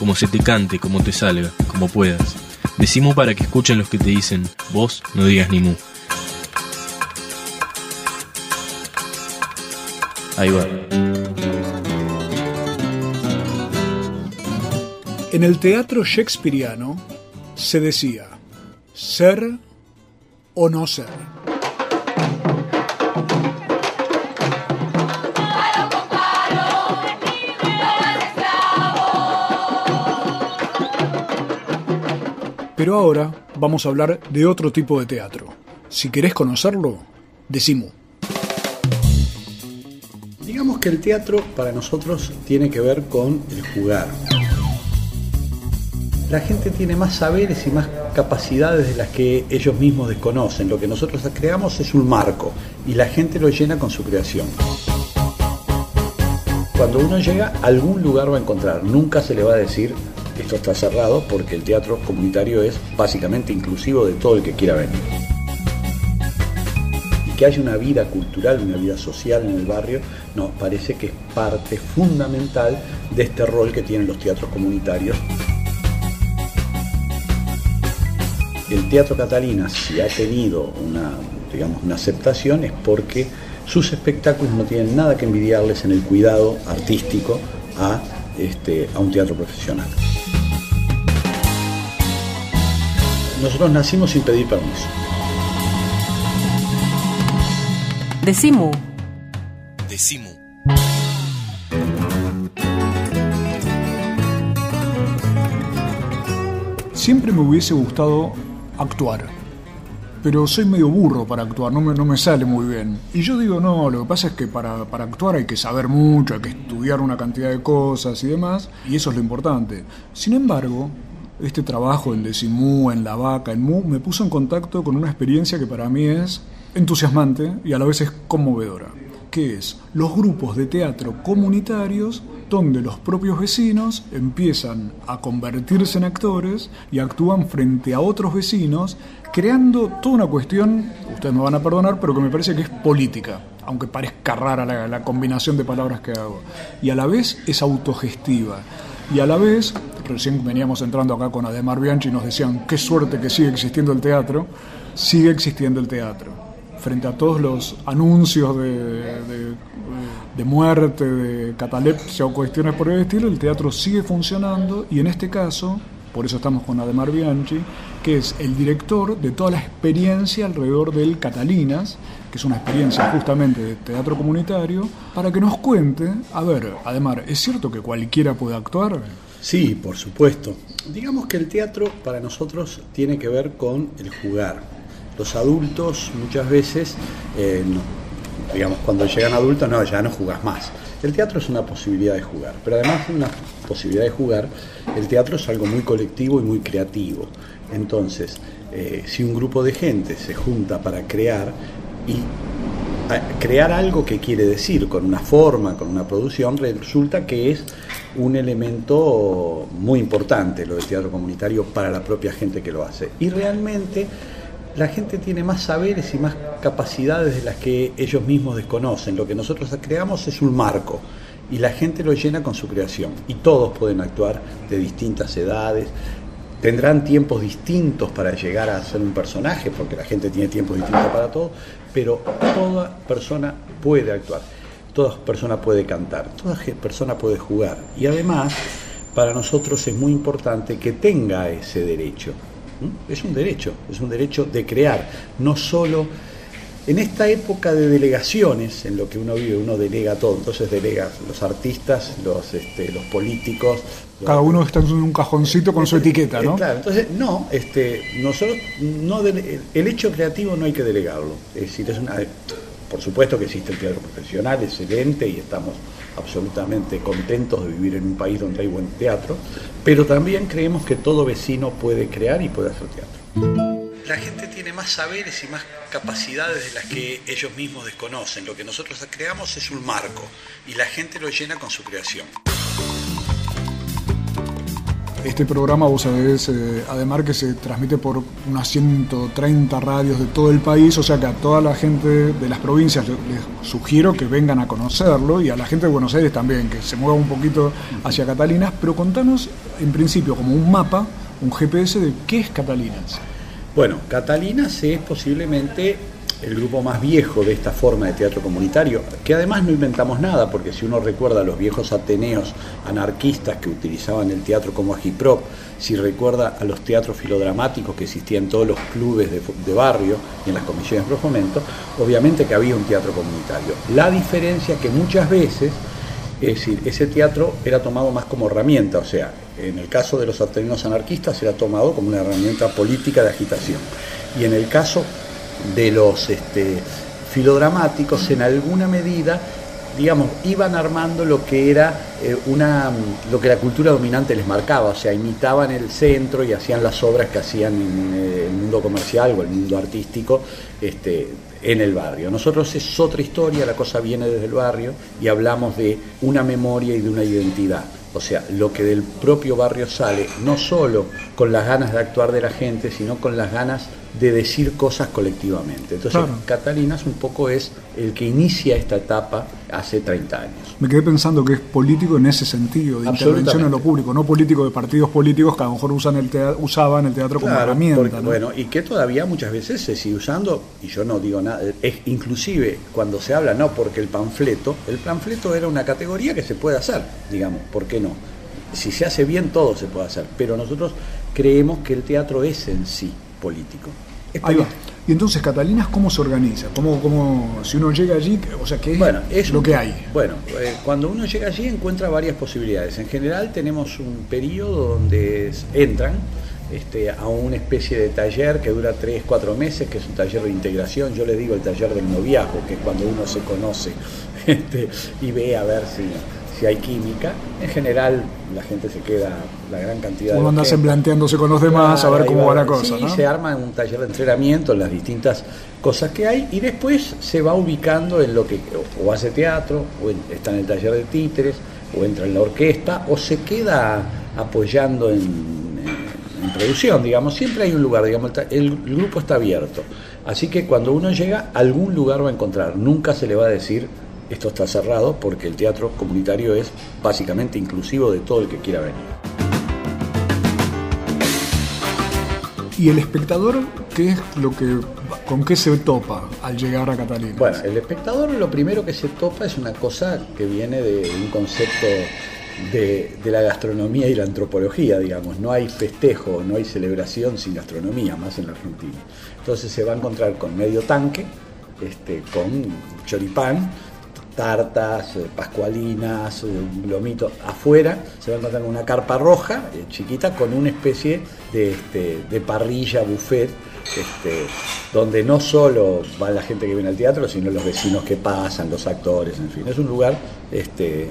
como se te cante, como te salga, como puedas. Decimu para que escuchen los que te dicen, vos no digas ni mu. Ahí va. En el teatro shakespeariano se decía ser o no ser. Pero ahora vamos a hablar de otro tipo de teatro. Si querés conocerlo, decimos. Digamos que el teatro para nosotros tiene que ver con el jugar. La gente tiene más saberes y más capacidades de las que ellos mismos desconocen. Lo que nosotros creamos es un marco y la gente lo llena con su creación. Cuando uno llega, algún lugar va a encontrar. Nunca se le va a decir esto está cerrado porque el teatro comunitario es básicamente inclusivo de todo el que quiera venir. Y que haya una vida cultural, una vida social en el barrio, nos parece que es parte fundamental de este rol que tienen los teatros comunitarios. El Teatro Catalina, si ha tenido una, digamos, una aceptación, es porque sus espectáculos no tienen nada que envidiarles en el cuidado artístico a, este, a un teatro profesional. Nosotros nacimos sin pedir permiso. Decimu. Decimu. Siempre me hubiese gustado actuar, pero soy medio burro para actuar, no me, no me sale muy bien. Y yo digo, no, lo que pasa es que para, para actuar hay que saber mucho, hay que estudiar una cantidad de cosas y demás, y eso es lo importante. Sin embargo, este trabajo en Decimú, en La Vaca, en Mu, me puso en contacto con una experiencia que para mí es entusiasmante y a la vez es conmovedora, que es los grupos de teatro comunitarios donde los propios vecinos empiezan a convertirse en actores y actúan frente a otros vecinos, creando toda una cuestión, ustedes me van a perdonar, pero que me parece que es política, aunque parezca rara la, la combinación de palabras que hago, y a la vez es autogestiva. Y a la vez, recién veníamos entrando acá con Ademar Bianchi y nos decían, qué suerte que sigue existiendo el teatro, sigue existiendo el teatro. Frente a todos los anuncios de, muerte, de catalepsia o cuestiones por el estilo, el teatro sigue funcionando y en este caso, por eso estamos con Ademar Bianchi, que es el director de toda la experiencia alrededor del Catalinas, que es una experiencia justamente de teatro comunitario, para que nos cuente, a ver, Ademar, ¿es cierto que cualquiera puede actuar? Sí, por supuesto. Digamos que el teatro para nosotros tiene que ver con el jugar. Los adultos muchas veces, eh, digamos, cuando llegan adultos, no, ya no jugás más. El teatro es una posibilidad de jugar, pero además de una posibilidad de jugar, el teatro es algo muy colectivo y muy creativo. Entonces, eh, si un grupo de gente se junta para crear y crear algo que quiere decir con una forma, con una producción, resulta que es un elemento muy importante lo del teatro comunitario para la propia gente que lo hace. Y realmente la gente tiene más saberes y más capacidades de las que ellos mismos desconocen. Lo que nosotros creamos es un marco y la gente lo llena con su creación. Y todos pueden actuar de distintas edades, tendrán tiempos distintos para llegar a ser un personaje, porque la gente tiene tiempos distintos para todo, pero toda persona puede actuar, toda persona puede cantar, toda persona puede jugar. Y además, para nosotros es muy importante que tenga ese derecho. Es un derecho, es un derecho de crear, no solo en esta época de delegaciones, en lo que uno vive, uno delega todo, entonces delega los artistas, los, este, los políticos. Cada uno está en un cajoncito con su etiqueta, ¿no? Claro, entonces no, este, nosotros no el hecho creativo no hay que delegarlo, es decir, es una por supuesto que existe el teatro profesional, excelente, y estamos absolutamente contentos de vivir en un país donde hay buen teatro, pero también creemos que todo vecino puede crear y puede hacer teatro. La gente tiene más saberes y más capacidades de las que ellos mismos desconocen. Lo que nosotros creamos es un marco y la gente lo llena con su creación. Este programa, vos sabés, eh, además que se transmite por unas 130 radios de todo el país, o sea que a toda la gente de las provincias les sugiero que vengan a conocerlo y a la gente de Buenos Aires también, que se mueva un poquito hacia Catalinas, pero contanos en principio como un mapa, un GPS de qué es Catalinas. Bueno, Catalinas es posiblemente el grupo más viejo de esta forma de teatro comunitario, que además no inventamos nada, porque si uno recuerda a los viejos ateneos anarquistas que utilizaban el teatro como agiprop, si recuerda a los teatros filodramáticos que existían en todos los clubes de, barrio y en las comisiones de fomento, obviamente que había un teatro comunitario. La diferencia que muchas veces, es decir, ese teatro era tomado más como herramienta, o sea, en el caso de los ateneos anarquistas era tomado como una herramienta política de agitación. Y en el caso de los este, filodramáticos en alguna medida digamos, iban armando lo que era eh, una, lo que la cultura dominante les marcaba, o sea, imitaban el centro y hacían las obras que hacían en eh, el mundo comercial o el mundo artístico este, en el barrio. Nosotros es otra historia, la cosa viene desde el barrio y hablamos de una memoria y de una identidad. O sea, lo que del propio barrio sale, no solo con las ganas de actuar de la gente, sino con las ganas de decir cosas colectivamente. Entonces, Catalinas un poco es el que inicia esta etapa hace 30 años. Me quedé pensando que es político en ese sentido, de intervención en lo público, no político de partidos políticos que a lo mejor usan el usaban el teatro como herramienta. Bueno, y que todavía muchas veces se sigue usando, y yo no digo nada, es inclusive cuando se habla, no, porque el panfleto, el panfleto era una categoría que se puede hacer, digamos, ¿por qué no? Si se hace bien, todo se puede hacer, pero nosotros creemos que el teatro es en sí político. Y entonces, Catalinas, ¿cómo se organiza? ¿Cómo, cómo, si uno llega allí, o sea, qué es, bueno, es lo que hay? Bueno, eh, cuando uno llega allí encuentra varias posibilidades. En general tenemos un periodo donde entran este, a una especie de taller que dura 3, 4 meses, que es un taller de integración. Yo le digo el taller del noviazgo, que es cuando uno se conoce este, y ve a ver si si hay química. En general, la gente se queda la gran cantidad Uno anda planteándose con los demás a ver cómo va, la cosa. Sí, se arma un taller de entrenamiento, las distintas cosas que hay, y después se va ubicando en lo que o hace teatro, o está en el taller de títeres, o entra en la orquesta, o se queda apoyando en, producción, digamos. Siempre hay un lugar, digamos, el grupo está abierto. Así que cuando uno llega, algún lugar va a encontrar. Nunca se le va a decir esto está cerrado porque el teatro comunitario es básicamente inclusivo de todo el que quiera venir. ¿Y el espectador qué es lo que con qué se topa al llegar a Catalina? Bueno, el espectador lo primero que se topa es una cosa que viene de un concepto de, de, la gastronomía y la antropología, digamos. No hay festejo, no hay celebración sin gastronomía, más en la Argentina. Entonces se va a encontrar con medio tanque, este, con choripán, tartas, eh, pascualinas, un lomito afuera, se va a encontrar una carpa roja, eh, chiquita, con una especie de, este, parrilla, buffet, este, donde no solo va la gente que viene al teatro, sino los vecinos que pasan, los actores, en fin. Es un lugar este,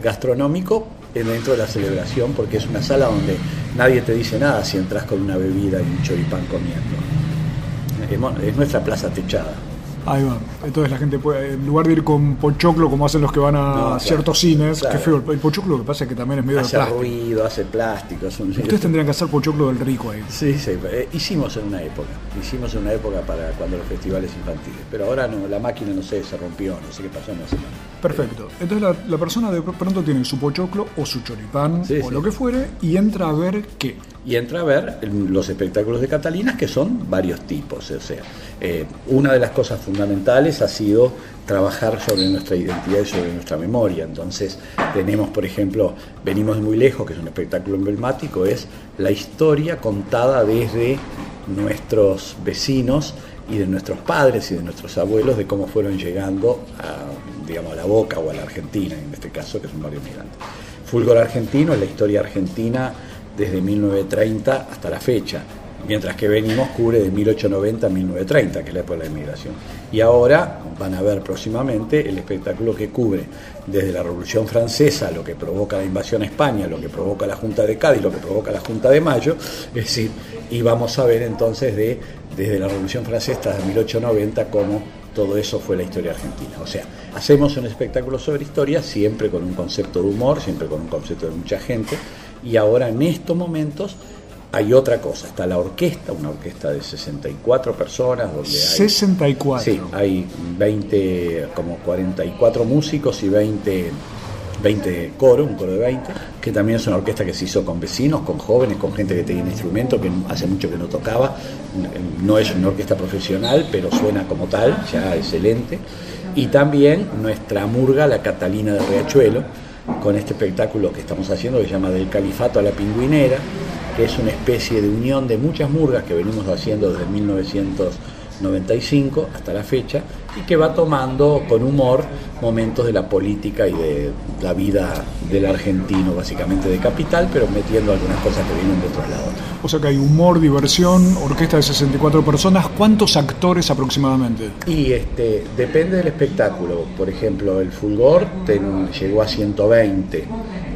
gastronómico dentro de la celebración, porque es una sala donde nadie te dice nada si entras con una bebida y un choripán comiendo. Es nuestra plaza techada. Ahí va. Entonces la gente puede, en lugar de ir con pochoclo como hacen los que van a ciertos cines, qué feo. El pochoclo lo que pasa es que también es medio hace de plástico. ruido, hace plástico. Ustedes tendrían que hacer pochoclo del rico ahí. Sí, sí. Eh, hicimos en una época. Hicimos en una época para cuando los festivales infantiles. Pero ahora no, la máquina no sé, se rompió, no sé qué pasó, no sé. Perfecto. Entonces la, persona de pronto tiene su pochoclo o su choripán o lo que fuere y entra a ver qué. Y entra a ver los espectáculos de Catalinas que son varios tipos. O sea, eh, una de las cosas fundamentales ha sido trabajar sobre nuestra identidad y sobre nuestra memoria. Entonces tenemos, por ejemplo, Venimos muy lejos, que es un espectáculo emblemático, es la historia contada desde nuestros vecinos y de nuestros padres y de nuestros abuelos de cómo fueron llegando a, digamos, a la Boca o a la Argentina, en este caso, que es un barrio migrante. Fulgor argentino es la historia argentina desde 1930 hasta la fecha. mientras que venimos cubre de 1890 a 1930, que es la época de la inmigración. Y ahora van a ver próximamente el espectáculo que cubre desde la Revolución Francesa, lo que provoca la invasión a España, lo que provoca la Junta de Cádiz, lo que provoca la Junta de Mayo, es decir, y vamos a ver entonces de, desde la Revolución Francesa hasta 1890 cómo todo eso fue la historia argentina. O sea, hacemos un espectáculo sobre historia siempre con un concepto de humor, siempre con un concepto de mucha gente, y ahora en estos momentos hay otra cosa, está la orquesta, una orquesta de 64 personas donde hay 64. Sí, hay 20 como 44 músicos y 20 20 coros, un coro de 20, que también es una orquesta que se hizo con vecinos, con jóvenes, con gente que tenía instrumento, que hace mucho que no tocaba. No es una orquesta profesional, pero suena como tal, ya excelente. Y también nuestra murga, la Catalina de Riachuelo, con este espectáculo que estamos haciendo que se llama Del Califato a la Pingüinera, que es una especie de unión de muchas murgas que venimos haciendo desde 1995 hasta la fecha y que va tomando con humor momentos de la política y de la vida del argentino, básicamente de capital, pero metiendo algunas cosas que vienen de otros lados. O sea que hay humor, diversión, orquesta de 64 personas. ¿Cuántos actores aproximadamente? Y este depende del espectáculo. Por ejemplo, el Fulgor llegó a 120.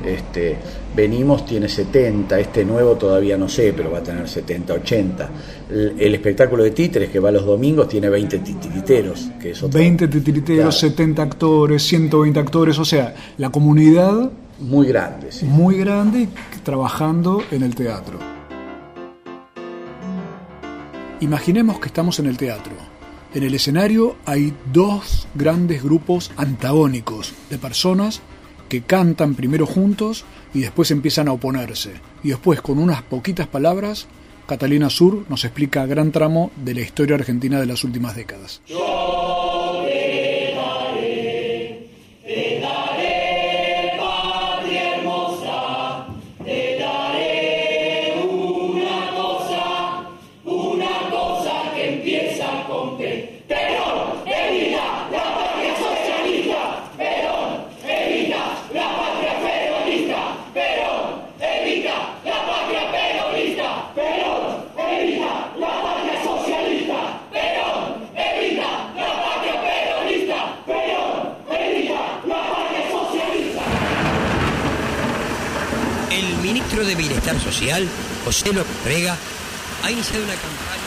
Este, Venimos tiene 70, este nuevo todavía no sé, pero va a tener 70, 80. El, el espectáculo de títeres que va los domingos tiene 20 titiriteros, que es otro, 20 titiriteros, Claro. 70 actores, 120 actores, o sea, la comunidad muy grande. sí. muy grande trabajando en el teatro. Imaginemos que estamos en el teatro. En el escenario hay dos grandes grupos antagónicos de personas que cantan primero juntos y después empiezan a oponerse. Y después, con unas poquitas palabras, Catalina Sur nos explica gran tramo de la historia argentina de las últimas décadas. El Social, José López Rega, ha iniciado una campaña.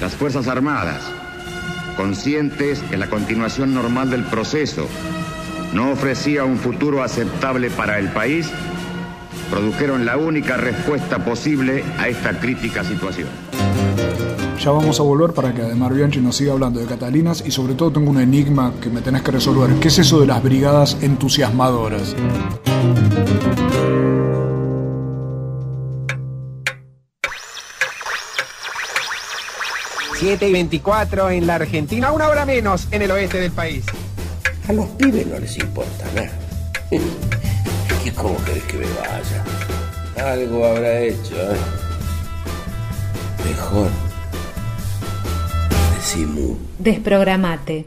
Las Fuerzas Armadas, conscientes que la continuación normal del proceso no ofrecía un futuro aceptable para el país, produjeron la única respuesta posible a esta crítica situación. Ya vamos a volver para que además Bianchi nos siga hablando de Catalinas y sobre todo tengo un enigma que me tenés que resolver. ¿Qué es eso de las brigadas entusiasmadoras? Siete y 24 en la Argentina, una hora menos en el oeste del país. A los pibes no les importa nada. ¿Y cómo querés que me vaya? Algo habrá hecho, ¿eh? Mejor. Decimos. Desprogramate.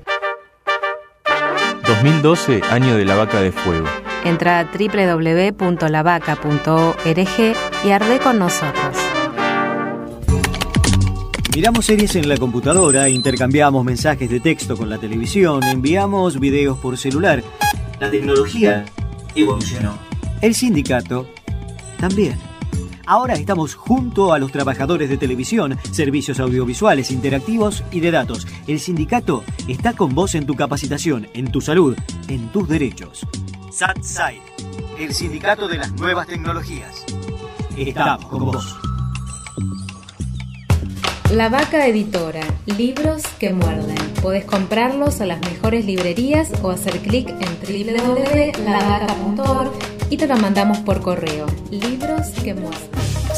2012, año de la vaca de fuego. Entra a www.lavaca.org y arde con nosotros. Miramos series en la computadora, intercambiamos mensajes de texto con la televisión, enviamos videos por celular. La tecnología evolucionó. El sindicato también. Ahora estamos junto a los trabajadores de televisión, servicios audiovisuales, interactivos y de datos. El sindicato está con vos en tu capacitación, en tu salud, en tus derechos. SATSAI, el sindicato de las nuevas tecnologías. Estamos con vos. La Vaca Editora, libros que muerden. Podés comprarlos a las mejores librerías o hacer clic en www.lavaca.org y te lo mandamos por correo. Libros que muerden.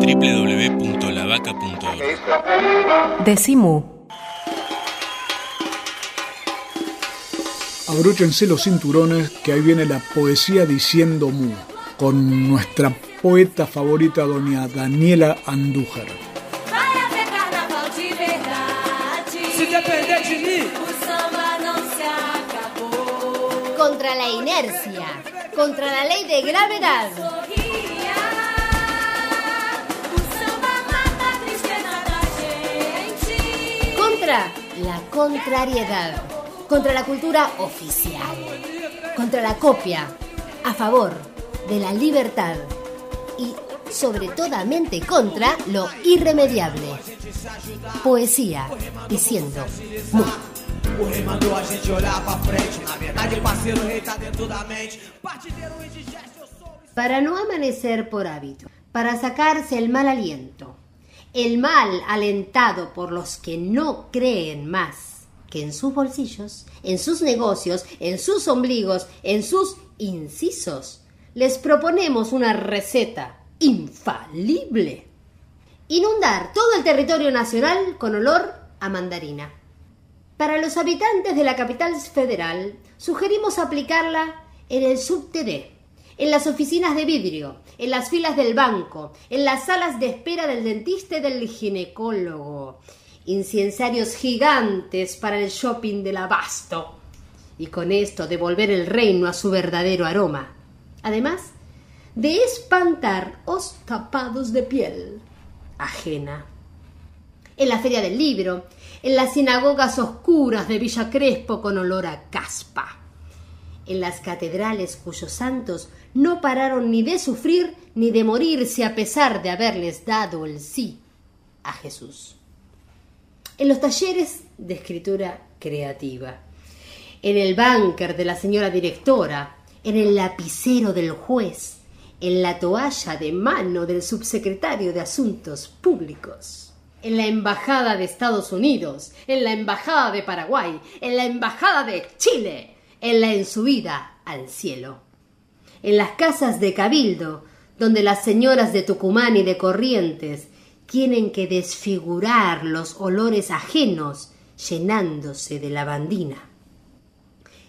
www.lavaca.org. Decimu. Abróchense los cinturones que ahí viene la poesía diciendo mu, con nuestra poeta favorita doña Daniela Andújar. Contra la inercia, contra la ley de gravedad. Contra la contrariedad, contra la cultura oficial, contra la copia, a favor de la libertad y sobre toda mente contra lo irremediable. Poesía diciendo. Para no amanecer por hábito, para sacarse el mal aliento, el mal alentado por los que no creen más que en sus bolsillos, en sus negocios, en sus ombligos, en sus incisos, les proponemos una receta infalible. Inundar todo el territorio nacional con olor a mandarina. Para los habitantes de la capital federal, sugerimos aplicarla en el subterráneo, en las oficinas de vidrio, en las filas del banco, en las salas de espera del dentista y del ginecólogo. Incensarios gigantes para el shopping del abasto. Y con esto devolver el reino a su verdadero aroma. Además, de espantar os tapados de piel ajena. En la feria del libro, en las sinagogas oscuras de Villa Crespo con olor a caspa, en las catedrales cuyos santos no pararon ni de sufrir ni de morirse a pesar de haberles dado el sí a Jesús. En los talleres de escritura creativa, en el búnker de la señora directora, en el lapicero del juez, en la toalla de mano del subsecretario de Asuntos Públicos, en la Embajada de Estados Unidos, en la Embajada de Paraguay, en la Embajada de Chile, en la ensubida al cielo, en las casas de Cabildo, donde las señoras de Tucumán y de Corrientes tienen que desfigurar los olores ajenos llenándose de lavandina.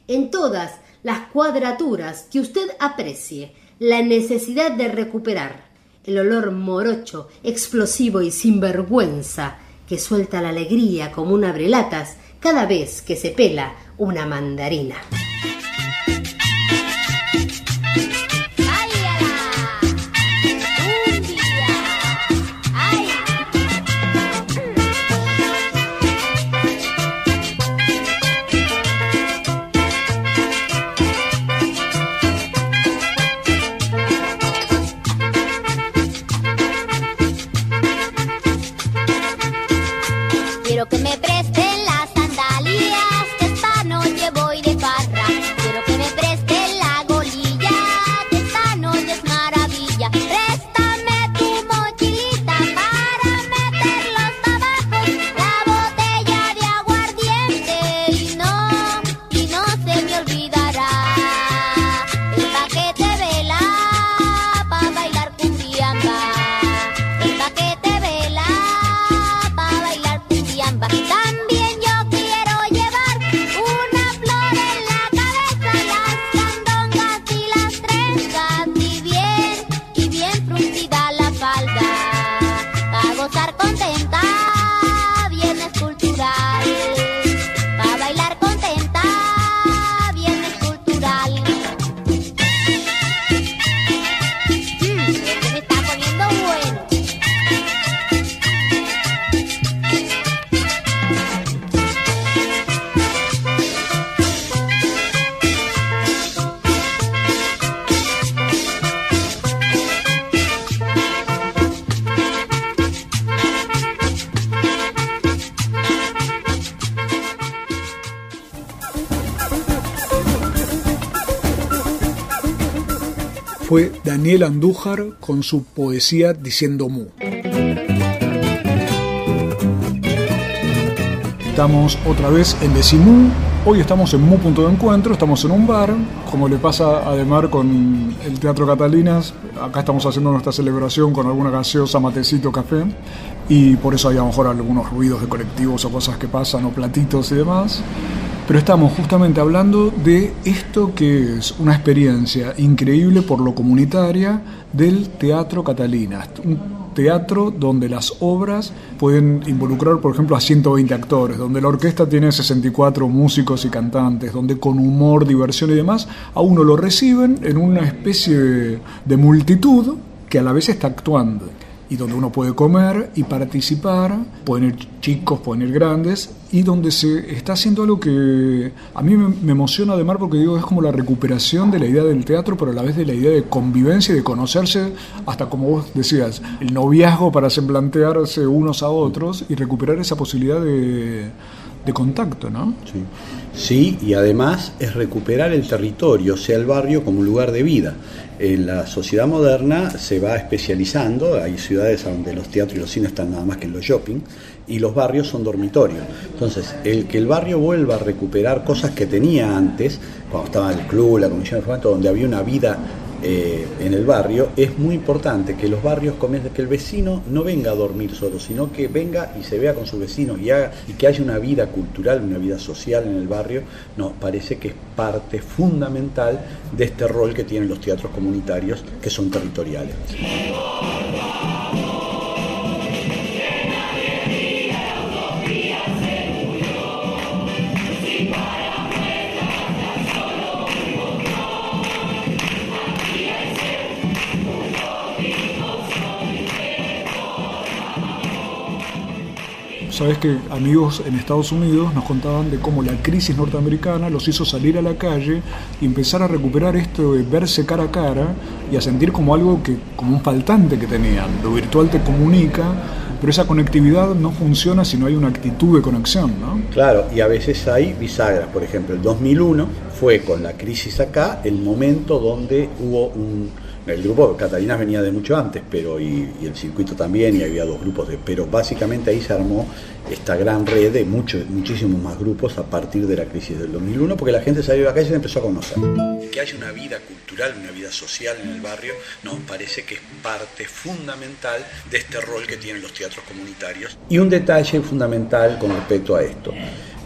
En todas las cuadraturas que usted aprecie la necesidad de recuperar el olor morocho, explosivo y sinvergüenza que suelta la alegría como un abrelatas cada vez que se pela una mandarina. Daniel Andújar con su poesía diciendo mu. Estamos otra vez en Decimú Hoy estamos en Mu Punto de Encuentro, estamos en un bar, como le pasa a Demar con el Teatro Catalinas. Acá estamos haciendo nuestra celebración con alguna gaseosa, matecito, café, y por eso hay a lo mejor algunos ruidos de colectivos o cosas que pasan, o platitos y demás. Pero estamos justamente hablando de esto que es una experiencia increíble por lo comunitaria del Teatro Catalinas. Un teatro donde las obras pueden involucrar, por ejemplo, a 120 actores, donde la orquesta tiene 64 músicos y cantantes, donde con humor, diversión y demás, a uno lo reciben en una especie de multitud que a la vez está actuando y donde uno puede comer y participar, pueden ir chicos, pueden ir grandes, y donde se está haciendo algo que a mí me, emociona además porque digo, es como la recuperación de la idea del teatro, pero a la vez de la idea de convivencia y de conocerse, hasta como vos decías, el noviazgo para semblantearse unos a otros y recuperar esa posibilidad de, de contacto, ¿no? Sí. sí, y además es recuperar el territorio, sea, el barrio como un lugar de vida. En la sociedad moderna se va especializando, hay ciudades donde los teatros y los cines están nada más que en los shopping, y los barrios son dormitorios. Entonces, el que el barrio vuelva a recuperar cosas que tenía antes, cuando estaba el club, la comisión de fomento, donde había una vida eh, en el barrio, es muy importante que los barrios comiencen, que el vecino no venga a dormir solo, sino que venga y se vea con sus vecinos y, haga, y que haya una vida cultural, una vida social en el barrio, nos parece que es parte fundamental de este rol que tienen los teatros comunitarios, que son territoriales. Sabes que amigos en Estados Unidos nos contaban de cómo la crisis norteamericana los hizo salir a la calle y empezar a recuperar esto de verse cara a cara y a sentir como algo que, como un faltante que tenían. Lo virtual te comunica, pero esa conectividad no funciona si no hay una actitud de conexión, ¿no? Claro, y a veces hay bisagras. Por ejemplo, el 2001 fue con la crisis acá el momento donde hubo un el grupo Catalinas venía de mucho antes, pero y, y, el circuito también, y había dos grupos, de, pero básicamente ahí se armó esta gran red de muchos, muchísimos más grupos a partir de la crisis del 2001, porque la gente salió a la calle y se empezó a conocer. Que haya una vida cultural, una vida social en el barrio, nos parece que es parte fundamental de este rol que tienen los teatros comunitarios. Y un detalle fundamental con respecto a esto.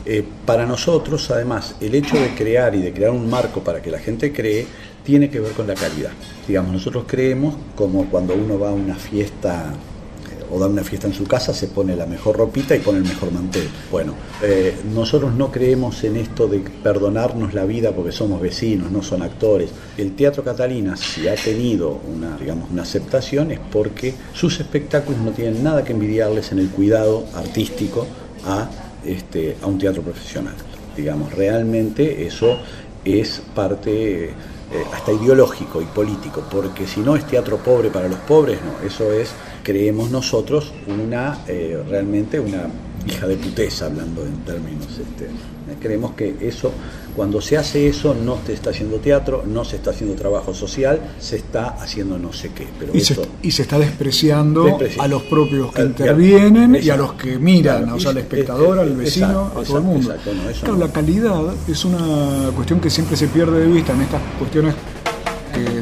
Eh, para nosotros, además, el hecho de crear y de crear un marco para que la gente cree, tiene que ver con la calidad. Digamos, nosotros creemos como cuando uno va a una fiesta eh, o da una fiesta en su casa, se pone la mejor ropita y pone el mejor mantel. Bueno, eh, nosotros no creemos en esto de perdonarnos la vida porque somos vecinos, no son actores. El Teatro Catalina, si ha tenido una, digamos, una aceptación, es porque sus espectáculos no tienen nada que envidiarles en el cuidado artístico a, este, a un teatro profesional. Digamos, realmente eso es parte eh, hasta ideológico y político, porque si no es teatro pobre para los pobres, no, eso es, creemos nosotros, una eh, realmente una hija de puteza, hablando en términos, este, creemos que eso, cuando se hace eso, no se está haciendo teatro, no se está haciendo trabajo social, se está haciendo no sé qué. Pero y, eso, se, y se está despreciando, Despreciando. a los propios que Al- intervienen y a los que miran, Claro, o sea, al espectador, al vecino, exacto, a todo el mundo. exacto, no, eso claro, no. la calidad es una cuestión que siempre se pierde de vista en estas cuestiones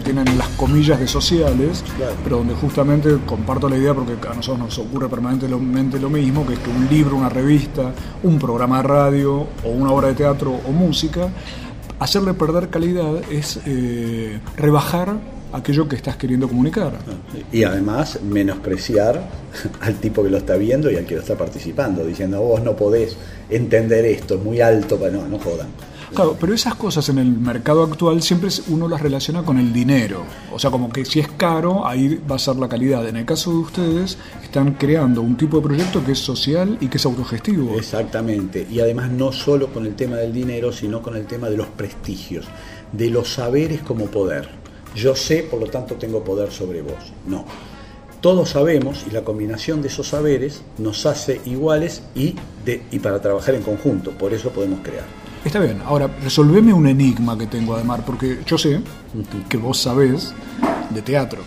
tienen las comillas de sociales, pero donde justamente comparto la idea porque a nosotros nos ocurre permanentemente lo mismo, que es que un libro, una revista, un programa de radio o una obra de teatro o música, hacerle perder calidad es eh, rebajar aquello que estás queriendo comunicar. Y además menospreciar al tipo que lo está viendo y al que lo está participando, diciendo vos no podés entender esto, es muy alto, para no, no jodan. Claro, pero esas cosas en el mercado actual siempre uno las relaciona con el dinero. O sea, como que si es caro, ahí va a ser la calidad. En el caso de ustedes, están creando un tipo de proyecto que es social y que es autogestivo. Exactamente. Y además no solo con el tema del dinero, sino con el tema de los prestigios, de los saberes como poder. Yo sé, por lo tanto tengo poder sobre vos. No. Todos sabemos y la combinación de esos saberes nos hace iguales y, de, y para trabajar en conjunto. Por eso podemos crear. Está bien, ahora resolveme un enigma que tengo además, porque yo sé que vos sabés de teatro.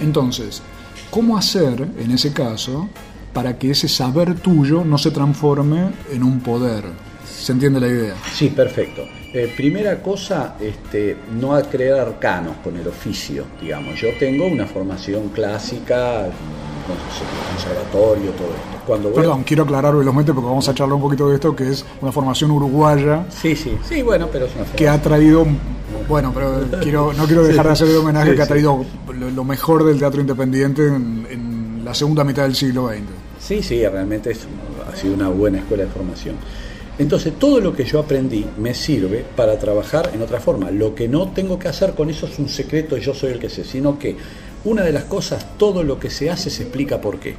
Entonces, ¿cómo hacer en ese caso para que ese saber tuyo no se transforme en un poder? se entiende la idea. Sí, perfecto. Eh, primera cosa, este, no crear arcanos con el oficio, digamos. Yo tengo una formación clásica, conservatorio, todo esto. Cuando Perdón, quiero aclarar velozmente porque vamos a charlar un poquito de esto, que es una formación uruguaya Sí, sí, sí, bueno, pero es una que ha traído, bueno, pero quiero, no quiero dejar de hacerle homenaje, Sí, que ha traído lo, lo mejor del teatro independiente en, en la segunda mitad del siglo XX. Sí, sí, realmente es, ha sido una buena escuela de formación. Entonces, todo lo que yo aprendí me sirve para trabajar en otra forma. Lo que no tengo que hacer con eso es un secreto, yo soy el que sé, sino que una de las cosas, todo lo que se hace se explica por qué.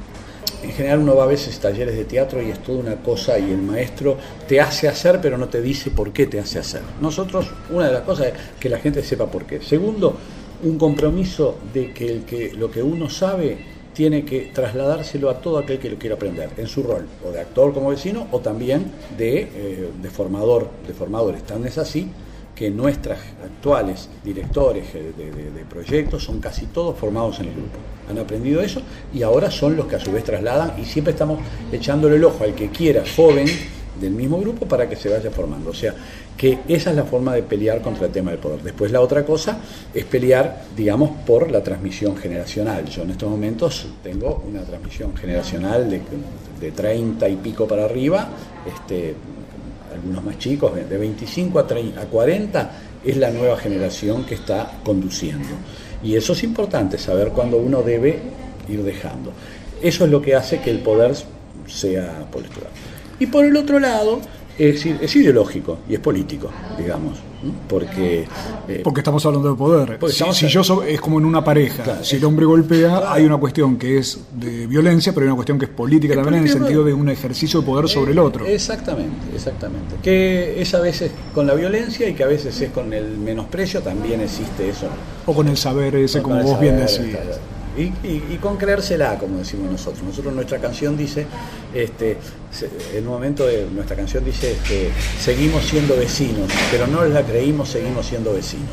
En general uno va a veces talleres de teatro y es toda una cosa y el maestro te hace hacer pero no te dice por qué te hace hacer. Nosotros, una de las cosas es que la gente sepa por qué. Segundo, un compromiso de que, el lo que uno sabe tiene que trasladárselo a todo aquel que lo quiera aprender, en su rol, o de actor como vecino, o también de, eh, de formador, de formadores. Tan es así que nuestros actuales directores de proyectos son casi todos formados en el grupo. Han aprendido eso y ahora son los que a su vez trasladan y siempre estamos echándole el ojo al que quiera, joven, del mismo grupo para que se vaya formando. O sea, que esa es la forma de pelear contra el tema del poder. Después la otra cosa es pelear, digamos, por la transmisión generacional. Yo en estos momentos tengo una transmisión generacional de, de 30 y pico para arriba, este, algunos más chicos, de 25 a, 30, a 40, es la nueva generación que está conduciendo. Y eso es importante, saber cuándo uno debe ir dejando. Eso es lo que hace que el poder sea postural. Y por el otro lado, es, es ideológico y es político, digamos. Porque... eh, Porque estamos hablando de poder. Si, yo so- es como en una pareja, si el hombre golpea, hay una cuestión que es de violencia, pero hay una cuestión que es política Es también en el sentido de un ejercicio de poder sobre el otro. Exactamente, exactamente. Que es a veces con la violencia y que a veces es con el menosprecio, también existe eso. O con el saber ese, como vos bien saber, claro. Y, y- y con creérsela, como decimos nosotros. Nosotros nuestra canción dice, este, en un momento de nuestra canción dice que seguimos siendo vecinos, pero no la creímos, seguimos siendo vecinos.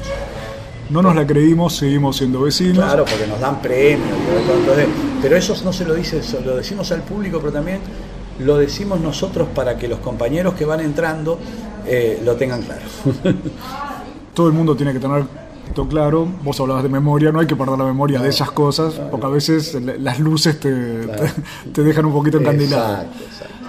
No nos la creímos, seguimos siendo vecinos. Claro, porque nos dan premios, entonces, pero eso no se lo dice, lo decimos al público, pero también lo decimos nosotros para que los compañeros que van entrando eh, lo tengan claro. Todo el mundo tiene que tener esto claro. Vos hablabas de memoria, no hay que perder la memoria de esas cosas, porque a veces las luces te, te, te dejan un poquito encandilado. Exacto, exacto.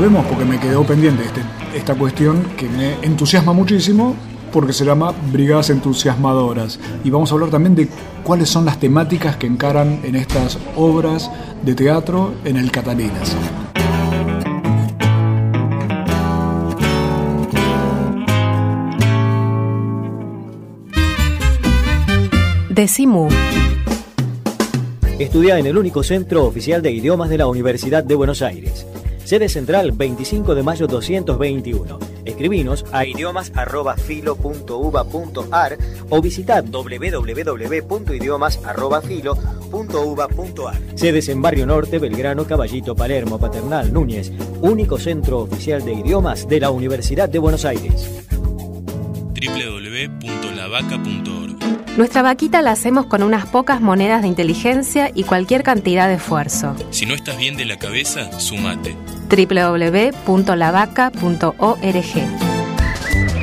Ya volvemos porque me quedó pendiente este- esta cuestión que me entusiasma muchísimo porque se llama Brigadas Entusiasmadoras. Y vamos a hablar también de cuáles son las temáticas que encaran en estas obras de teatro en el Catalinas. Decimu. Estudia en el único centro oficial de idiomas de la Universidad de Buenos Aires. Sede central 25 de mayo 221. Escribinos a idiomas.filo.uva.ar o visita www.idiomas.filo.uva.ar. Sedes en Barrio Norte, Belgrano, Caballito, Palermo, Paternal, Núñez. Único centro oficial de idiomas de la Universidad de Buenos Aires. www.lavaca.org Nuestra vaquita la hacemos con unas pocas monedas de inteligencia y cualquier cantidad de esfuerzo. Si no estás bien de la cabeza, sumate. www.lavaca.org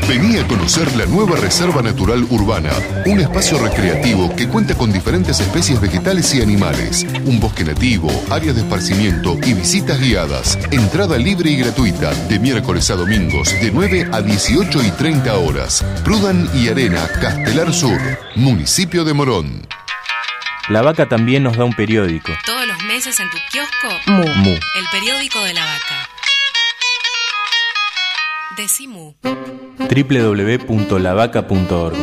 Vení a conocer la nueva Reserva Natural Urbana, un espacio recreativo que cuenta con diferentes especies vegetales y animales, un bosque nativo, áreas de esparcimiento y visitas guiadas. Entrada libre y gratuita de miércoles a domingos de 9 a 18 y 30 horas. Prudan y Arena, Castelar Sur, municipio de Morón. La vaca también nos da un periódico. Todos los meses en tu kiosco, Mu. Mu. el periódico de la vaca. Decimu. www.lavaca.org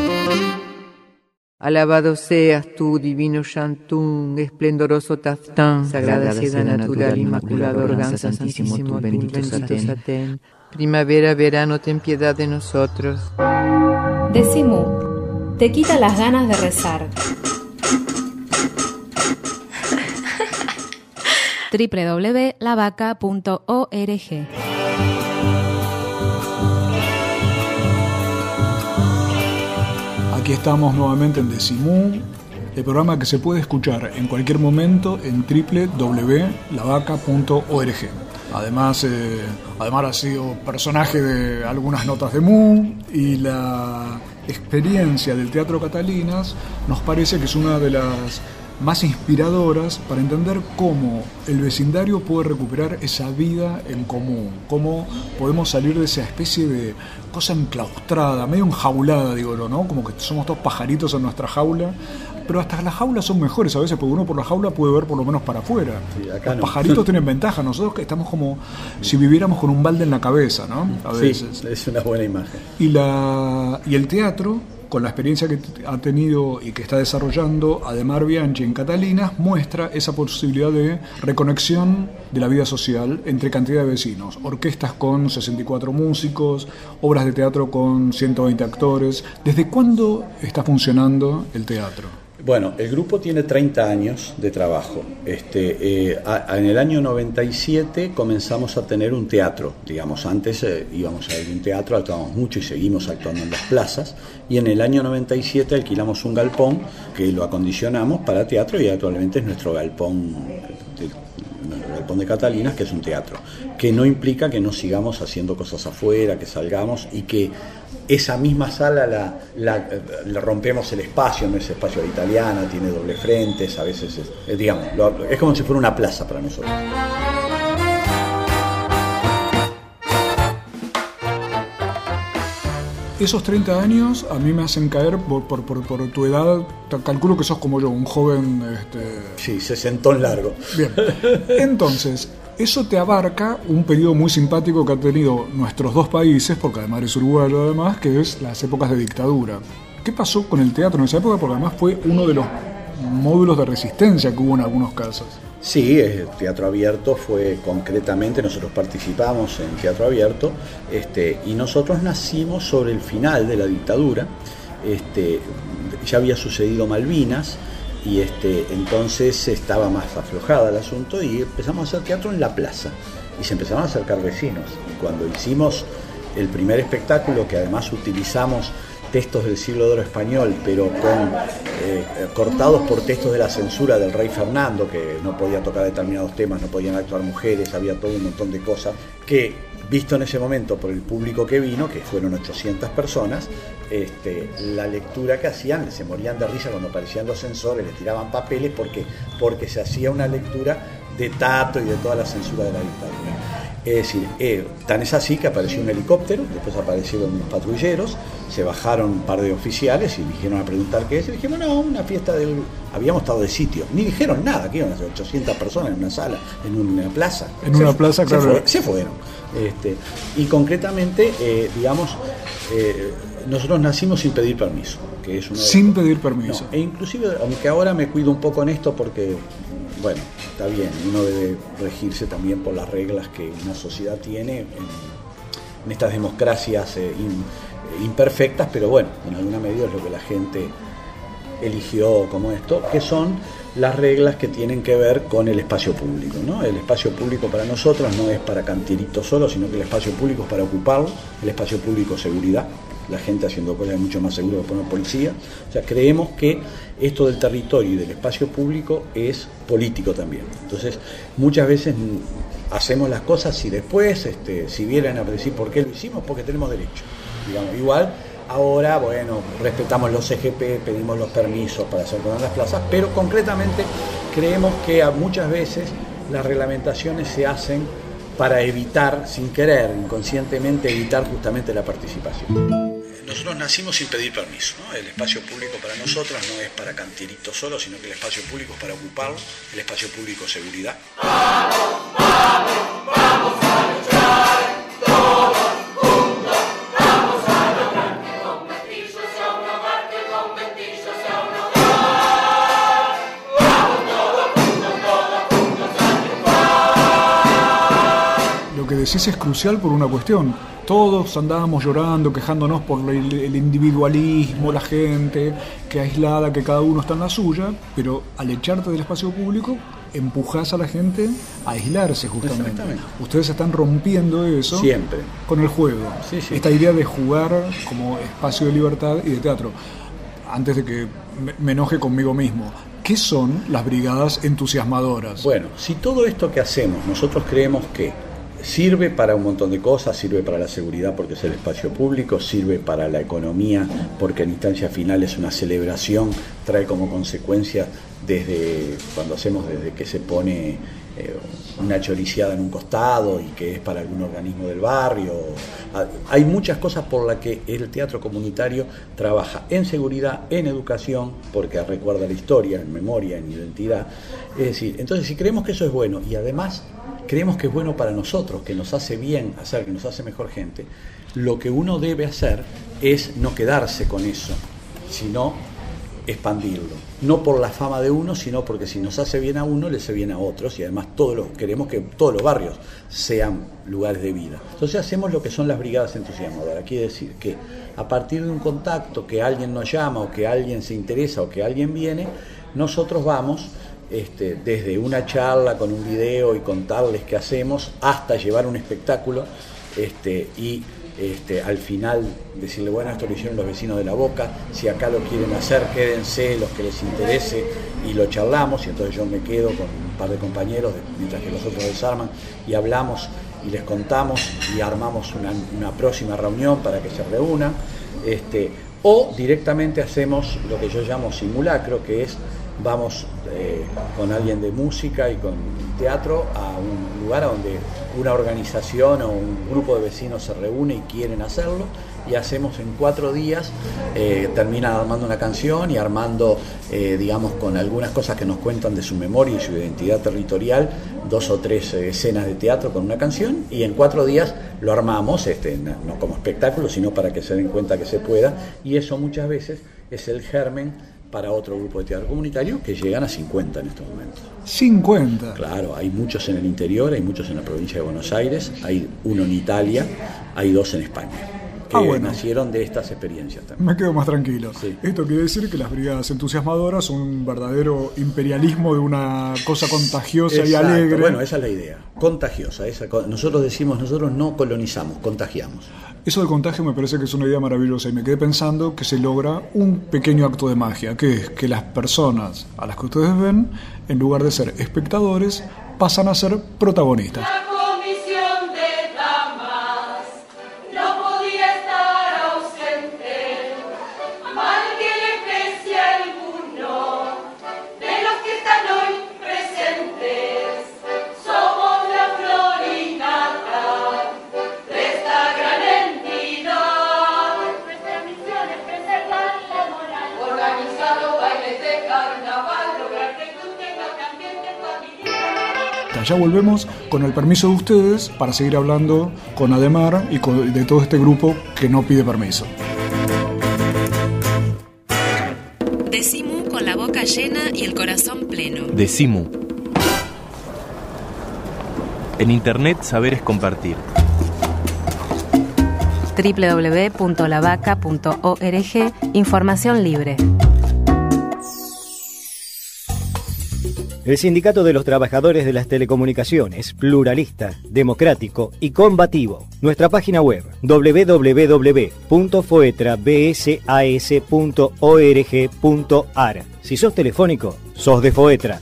Alabado seas tú, divino Shantún, esplendoroso Taftán, sagrada ciudad natural, inmaculado organza santísimo, tú bendito satén. Primavera, verano, ten piedad de nosotros. Decimú, te quita las ganas de rezar. www.lavaca.org Aquí estamos nuevamente en Decimú, el programa que se puede escuchar en cualquier momento en www.lavaca.org. Además, eh, además ha sido personaje de algunas notas de Mu y la experiencia del Teatro Catalinas nos parece que es una de las más inspiradoras para entender cómo el vecindario puede recuperar esa vida en común, cómo podemos salir de esa especie de cosa enclaustrada, medio enjaulada, digo, ¿no? Como que somos todos pajaritos en nuestra jaula, pero hasta las jaulas son mejores a veces, porque uno por la jaula puede ver por lo menos para afuera. Los no. pajaritos tienen ventaja, nosotros que estamos como si viviéramos con un balde en la cabeza, ¿no? A veces. Sí, es una buena imagen. Y, la, y el teatro, con la experiencia que ha tenido y que está desarrollando Ademar Bianchi en Catalinas, muestra esa posibilidad de reconexión de la vida social entre cantidad de vecinos. Orquestas con 64 músicos, obras de teatro con 120 actores. ¿Desde cuándo está funcionando el teatro? Bueno, el grupo tiene 30 años de trabajo. Este, eh, en el año 97 comenzamos a tener un teatro. Digamos, antes eh, íbamos a ir un teatro, actuábamos mucho y seguimos actuando en las plazas. Y en el año 97 alquilamos un galpón que lo acondicionamos para teatro y actualmente es nuestro galpón, galpón de Catalinas, que es un teatro. Que no implica que no sigamos haciendo cosas afuera, que salgamos y que esa misma sala la, rompemos el espacio, no es espacio de italiana, tiene doble frentes, a veces es, digamos, es como si fuera una plaza para nosotros. Esos 30 años a mí me hacen caer por, por, por, por tu edad, calculo que sos como yo, un joven... Este... Sí, sesentón largo. Bien, entonces, eso te abarca un periodo muy simpático que han tenido nuestros dos países, porque además eres uruguayo además, que es las épocas de dictadura. ¿Qué pasó con el teatro en esa época? Porque además fue uno de los módulos de resistencia que hubo en algunos casos. Sí, el Teatro Abierto fue concretamente, nosotros participamos en Teatro Abierto este, y nosotros nacimos sobre el final de la dictadura, este, ya había sucedido Malvinas y este, entonces estaba más aflojada el asunto y empezamos a hacer teatro en la plaza y se empezaron a acercar vecinos. Y cuando hicimos el primer espectáculo, que además utilizamos textos del siglo de oro español, pero eh, cortados por textos de la censura del rey Fernando, que no podía tocar determinados temas, no podían actuar mujeres, había todo un montón de cosas, que visto en ese momento por el público que vino, que fueron 800 personas, este, la lectura que hacían, se morían de risa cuando aparecían los censores, les tiraban papeles porque, porque se hacía una lectura de Tato y de toda la censura de la dictadura. Es decir, eh, tan es así que apareció un helicóptero, después aparecieron unos patrulleros, se bajaron un par de oficiales y dijeron a preguntar qué es. Y dijimos, no, una fiesta del. Habíamos estado de sitio. Ni dijeron nada, que iban a ser 800 personas en una sala, en una plaza. En una plaza, se claro. fue- se fueron. Este, y concretamente, eh, digamos, eh, nosotros nacimos sin pedir permiso. Que es Sin pedir permiso. no, e inclusive, aunque ahora me cuido un poco en esto porque, bueno, está bien, uno debe regirse también por las reglas que una sociedad tiene en, estas democracias eh, in- imperfectas, pero bueno, en alguna medida es lo que la gente eligió como esto, que son las reglas que tienen que ver con el espacio público. ¿no? El espacio público para nosotros no es para cantiritos solo, sino que el espacio público es para ocuparlo, el espacio público seguridad, la gente haciendo cosas mucho más seguro que poner policía. O sea, creemos que esto del territorio y del espacio público es político también. Entonces, muchas veces hacemos las cosas y después, este, si vieran a decir por qué lo hicimos, porque tenemos derecho. Digamos, igual Ahora, bueno, respetamos los CGP, pedimos los permisos para hacer las plazas, pero concretamente creemos que muchas veces las reglamentaciones se hacen para evitar, sin querer, inconscientemente, evitar justamente la participación. Nosotros nacimos sin pedir permiso. El espacio público para nosotros no es para cantiritos solo, sino que el espacio público es para ocuparlo, el espacio público seguridad. Lo que decís es crucial por una cuestión. Todos andábamos llorando, quejándonos por el, el individualismo, la gente, que aislada, que cada uno está en la suya, pero al echarte del espacio público, empujás a la gente a aislarse justamente. Exactamente. Ustedes están rompiendo eso Siempre. con el juego. Sí, sí. Esta idea de jugar como espacio de libertad y de teatro. Antes de que me- me enoje conmigo mismo, ¿qué son las brigadas entusiasmadoras? Bueno, si todo esto que hacemos nosotros creemos que sirve para un montón de cosas, sirve para la seguridad porque es el espacio público, sirve para la economía porque en instancia final es una celebración, trae como consecuencia desde cuando hacemos desde que se pone eh, una choriciada en un costado y que es para algún organismo del barrio. Ah, Hay muchas cosas por las que el teatro comunitario trabaja en seguridad, en educación, porque recuerda la historia, en memoria, en identidad. Es decir, entonces si creemos que eso es bueno y además creemos que es bueno para nosotros, que nos hace bien hacer, que nos hace mejor gente, lo que uno debe hacer es no quedarse con eso, sino expandirlo. No por la fama de uno, sino porque si nos hace bien a uno, le hace bien a otros y además todos los, queremos que todos los barrios sean lugares de vida. Entonces hacemos lo que son las brigadas entusiasmadoras. Quiere decir que a partir de un contacto que alguien nos llama o que alguien se interesa o que alguien viene, nosotros vamos este, desde una charla con un video y contarles qué hacemos hasta llevar un espectáculo este, y este, al final decirle, bueno, esto lo hicieron los vecinos de la boca, si acá lo quieren hacer, quédense los que les interese y lo charlamos y entonces yo me quedo con un par de compañeros mientras que los otros desarman y hablamos y les contamos y armamos una, próxima reunión para que se reúnan. O directamente hacemos lo que yo llamo simulacro, que es vamos eh, con alguien de música y con teatro a un lugar donde una organización o un grupo de vecinos se reúne y quieren hacerlo y hacemos en cuatro días, eh, termina armando una canción y armando, eh, digamos, con algunas cosas que nos cuentan de su memoria y su identidad territorial, dos o tres escenas de teatro con una canción y en cuatro días lo armamos, este, no como espectáculo, sino para que se den cuenta que se pueda y eso muchas veces es el germen para otro grupo de teatro comunitario que llegan a 50 en estos momentos. 50. Claro, hay muchos en el interior, hay muchos en la provincia de Buenos Aires, hay uno en Italia, hay dos en España, que Ah, bueno. nacieron de estas experiencias también. Me quedo más tranquilo. Esto quiere decir que las brigadas entusiasmadoras son un verdadero imperialismo de una cosa contagiosa y alegre. Bueno, esa es la idea, contagiosa. esa nosotros decimos, nosotros no colonizamos, contagiamos. Eso del contagio me parece que es una idea maravillosa y me quedé pensando que se logra un pequeño acto de magia, que es que las personas a las que ustedes ven, en lugar de ser espectadores, pasan a ser protagonistas. Ya volvemos con el permiso de ustedes para seguir hablando con Ademar y con- de todo este grupo que no pide permiso. Decimu con la boca llena y el corazón pleno. Decimu. En Internet saber es compartir. www.lavaca.org Información libre. El Sindicato de los Trabajadores de las Telecomunicaciones, pluralista, democrático y combativo. Nuestra página web www.foetrabsas.org.ar. Si sos telefónico, sos de Foetra.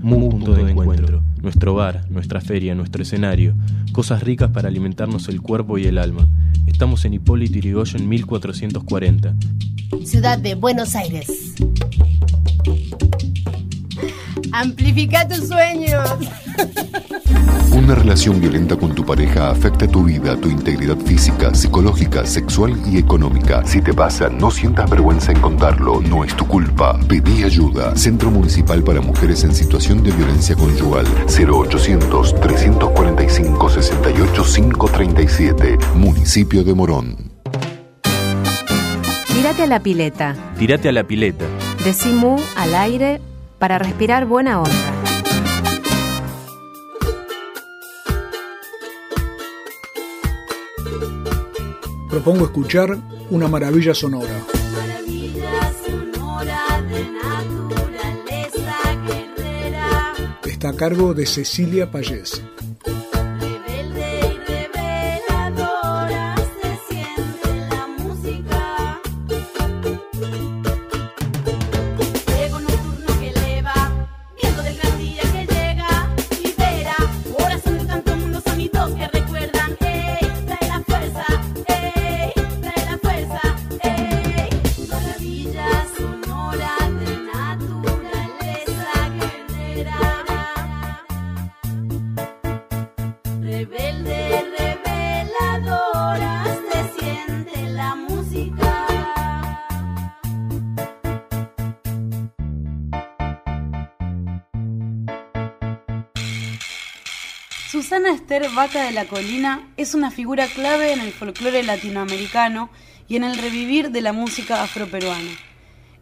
Punto de encuentro. Nuestro bar, nuestra feria, nuestro escenario. Cosas ricas para alimentarnos el cuerpo y el alma. Estamos en Hipólito Yrigoyen 1440. Ciudad de Buenos Aires. Amplifica tus sueños. Una relación violenta con tu pareja afecta tu vida, tu integridad física, psicológica, sexual y económica. Si te pasa, no sientas vergüenza en contarlo, no es tu culpa. Pedí ayuda. Centro Municipal para Mujeres en Situación de Violencia Conyugal. 0800 345 68 537. Municipio de Morón. Tírate a la pileta. Tírate a la pileta. Decimu al aire para respirar buena onda. Propongo escuchar una maravilla sonora. Maravilla sonora de naturaleza guerrera. Está a cargo de Cecilia Payés. Esther Vaca de la Colina es una figura clave en el folclore latinoamericano y en el revivir de la música afroperuana.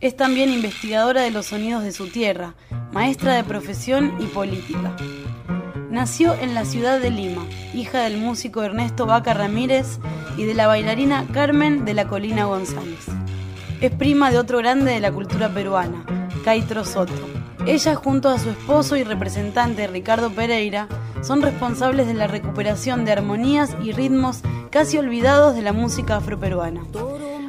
Es también investigadora de los sonidos de su tierra, maestra de profesión y política. Nació en la ciudad de Lima, hija del músico Ernesto Vaca Ramírez y de la bailarina Carmen de la Colina González. Es prima de otro grande de la cultura peruana, Caitro Soto. Ella junto a su esposo y representante Ricardo Pereira son responsables de la recuperación de armonías y ritmos casi olvidados de la música afroperuana.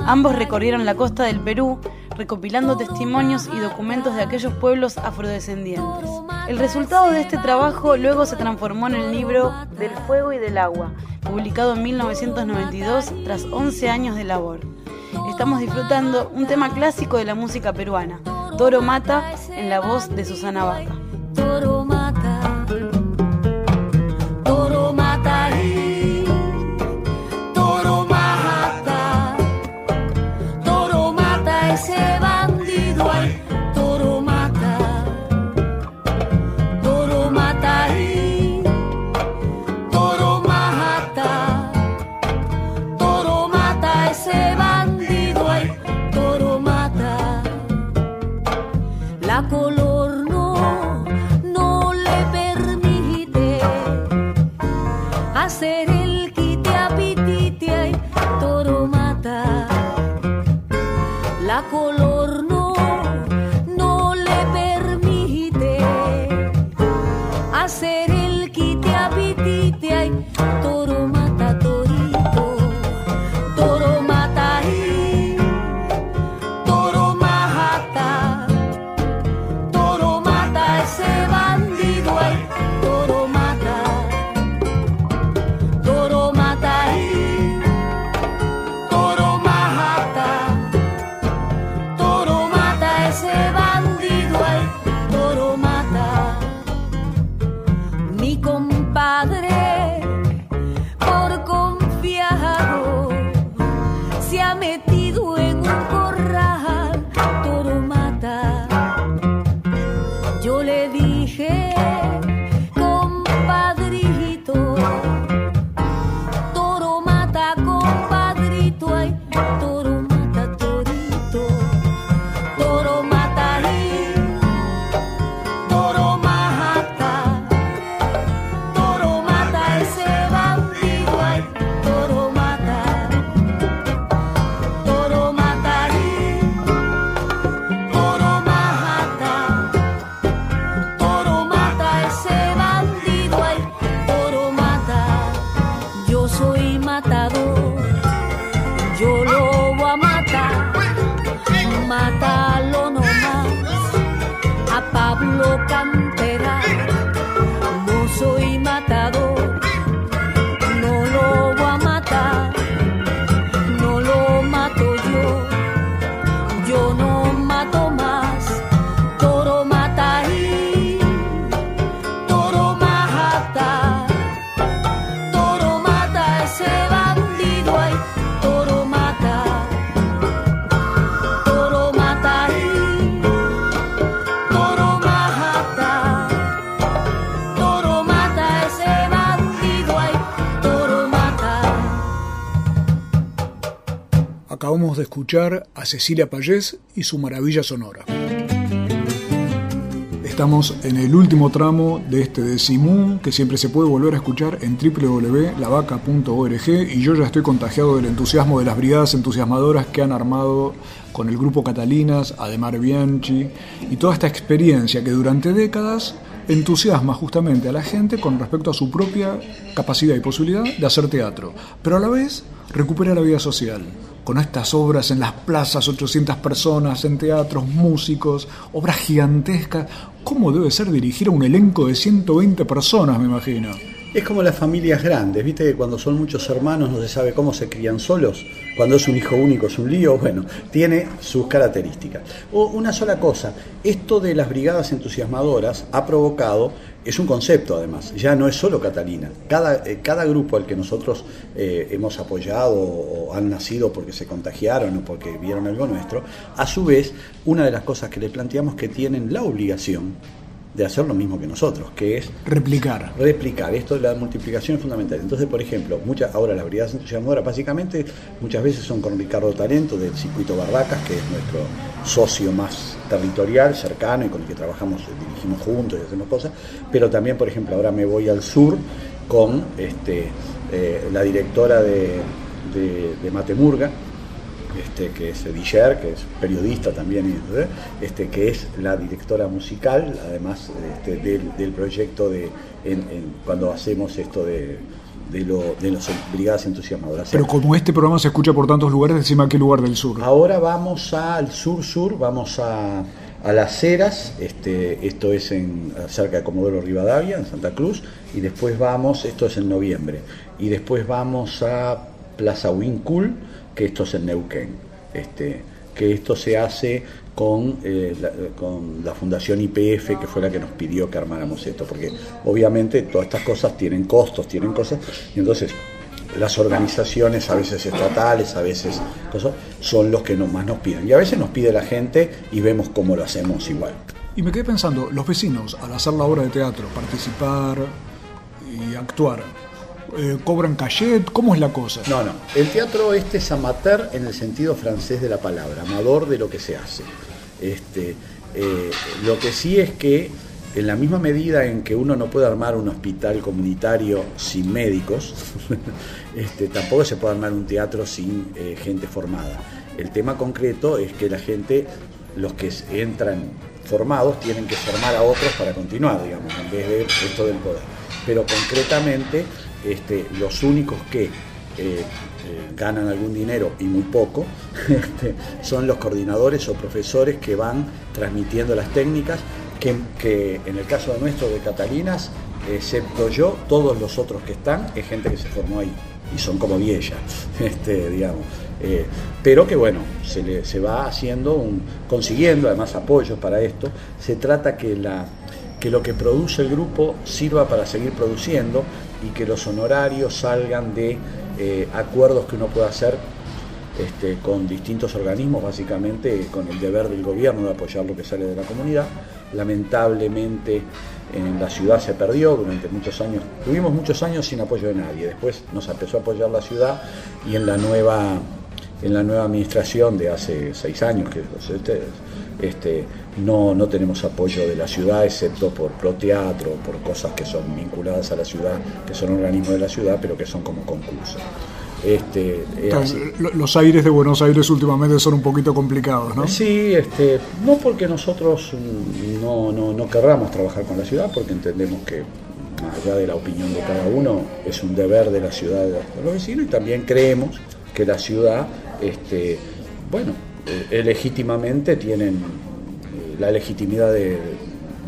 Ambos recorrieron la costa del Perú recopilando testimonios y documentos de aquellos pueblos afrodescendientes. El resultado de este trabajo luego se transformó en el libro Del Fuego y del Agua, publicado en 1992 tras 11 años de labor. Estamos disfrutando un tema clásico de la música peruana, Toro Mata, en la voz de Susana Vaca. A Cecilia Payés y su maravilla sonora. Estamos en el último tramo de este Decimú, que siempre se puede volver a escuchar en www.lavaca.org y yo ya estoy contagiado del entusiasmo de las brigadas entusiasmadoras que han armado con el grupo Catalinas, Ademar Bianchi y toda esta experiencia que durante décadas entusiasma justamente a la gente con respecto a su propia capacidad y posibilidad de hacer teatro, pero a la vez recupera la vida social con estas obras en las plazas, 800 personas en teatros, músicos, obras gigantescas. ¿Cómo debe ser dirigir a un elenco de 120 personas, me imagino? Es como las familias grandes, viste que cuando son muchos hermanos no se sabe cómo se crían solos. Cuando es un hijo único es un lío, bueno, tiene sus características. O una sola cosa, esto de las brigadas entusiasmadoras ha provocado, es un concepto además, ya no es solo Catalina. Cada, eh, cada grupo al que nosotros eh, hemos apoyado o han nacido porque se contagiaron o porque vieron algo nuestro, a su vez, una de las cosas que le planteamos que tienen la obligación de hacer lo mismo que nosotros, que es replicar. Replicar, esto de la multiplicación es fundamental. Entonces, por ejemplo, muchas, ahora las brigadas entusiasmadoras básicamente muchas veces son con Ricardo Talento del circuito Barracas, que es nuestro socio más territorial, cercano y con el que trabajamos, dirigimos juntos y hacemos cosas, pero también, por ejemplo, ahora me voy al sur con este, eh, la directora de, de, de Matemurga, este, que es Ediller, que es periodista también, ¿eh? este, que es la directora musical, además este, del, del, proyecto de en, en, cuando hacemos esto de, de, lo, de las brigadas entusiasmadoras. Pero como este programa se escucha por tantos lugares, decime a qué lugar del sur. Ahora vamos al sur-sur, vamos a, a Las Heras, este, esto es en, cerca de Comodoro Rivadavia, en Santa Cruz, y después vamos, esto es en noviembre, y después vamos a Plaza Wincul, que esto es en Neuquén, este, que esto se hace con, eh, la, con la Fundación IPF, que fue la que nos pidió que armáramos esto, porque obviamente todas estas cosas tienen costos, tienen cosas, y entonces las organizaciones, a veces estatales, a veces cosas, son los que más nos piden. Y a veces nos pide la gente y vemos cómo lo hacemos igual. Y me quedé pensando, los vecinos, al hacer la obra de teatro, participar y actuar, eh, ¿Cobran cachet? ¿Cómo es la cosa? No, no. El teatro este es amateur en el sentido francés de la palabra, amador de lo que se hace. Este, eh, lo que sí es que en la misma medida en que uno no puede armar un hospital comunitario sin médicos, este, tampoco se puede armar un teatro sin eh, gente formada. El tema concreto es que la gente, los que entran formados, tienen que formar a otros para continuar, digamos, en vez de esto del poder. Pero concretamente este, los únicos que eh, eh, ganan algún dinero y muy poco este, son los coordinadores o profesores que van transmitiendo las técnicas, que, en el caso de nuestro de Catalinas, excepto yo, todos los otros que están es gente que se formó ahí y son como viejas, este, digamos. Eh, pero que bueno, se, va haciendo, consiguiendo además apoyos para esto. Se trata que lo que produce el grupo sirva para seguir produciendo y que los honorarios salgan de eh, acuerdos que uno pueda hacer este, con distintos organismos, básicamente con el deber del gobierno de apoyar lo que sale de la comunidad. Lamentablemente en la ciudad se perdió durante muchos años, tuvimos muchos años sin apoyo de nadie, después nos empezó a apoyar la ciudad y en la nueva, en la nueva administración de hace seis años, que ustedes, este, no, no tenemos apoyo de la ciudad, excepto por Proteatro, por cosas que son vinculadas a la ciudad, que son organismos de la ciudad, pero que son como concursos. Este, los aires de Buenos Aires últimamente son un poquito complicados, ¿no? Sí, este, no porque nosotros no, no, no querramos trabajar con la ciudad, porque entendemos que más allá de la opinión de cada uno, es un deber de la ciudad de los vecinos y también creemos que la ciudad, este, bueno, eh, legítimamente tienen la legitimidad de,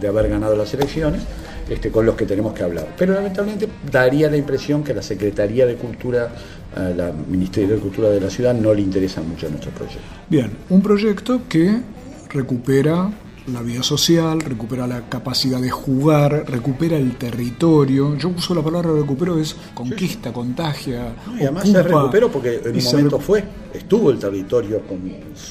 haber ganado las elecciones, este, con los que tenemos que hablar. Pero lamentablemente daría la impresión que la Secretaría de Cultura, eh, la Ministerio de Cultura de la ciudad, no le interesa mucho nuestro proyecto. Bien, un proyecto que recupera la vida social, recupera la capacidad de jugar, recupera el territorio. Yo uso la palabra recupero, es conquista, sí. contagia. No, y además ocupa, se recuperó porque en un momento fue, estuvo el territorio con,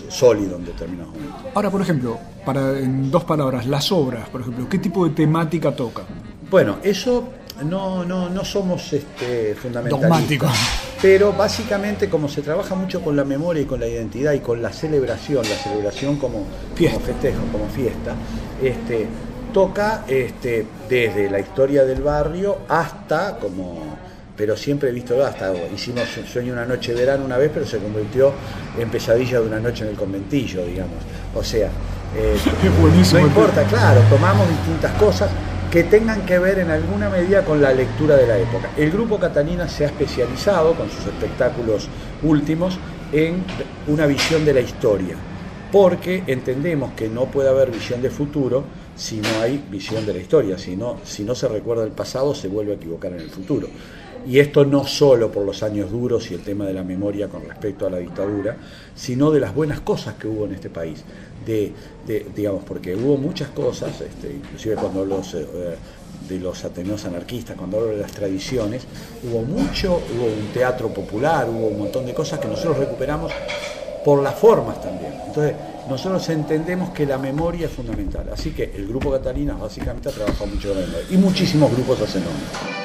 sólido en determinados momentos. Ahora, por ejemplo, para en dos palabras, las obras, por ejemplo, ¿qué tipo de temática toca? Bueno, eso no, no, no somos este, fundamentalistas. Pero básicamente como se trabaja mucho con la memoria y con la identidad y con la celebración, la celebración como, como festejo, como fiesta, este, toca este, desde la historia del barrio hasta como pero siempre he visto hasta hicimos sueño una noche de verano una vez pero se convirtió en pesadilla de una noche en el conventillo digamos. O sea eh, no importa claro tomamos distintas cosas que tengan que ver en alguna medida con la lectura de la época. El grupo Catalina se ha especializado con sus espectáculos últimos en una visión de la historia porque entendemos que no puede haber visión de futuro si no hay visión de la historia, si no, si no se recuerda el pasado se vuelve a equivocar en el futuro. Y esto no solo por los años duros y el tema de la memoria con respecto a la dictadura, sino de las buenas cosas que hubo en este país. De, digamos, porque hubo muchas cosas, este, inclusive cuando los eh, de los ateneos anarquistas, cuando hablo de las tradiciones, hubo mucho, hubo un teatro popular, hubo un montón de cosas que nosotros recuperamos por las formas también. Entonces, nosotros entendemos que la memoria es fundamental. Así que el grupo Catalina básicamente ha trabajado mucho con la memoria. Y muchísimos grupos hacen lo mismo.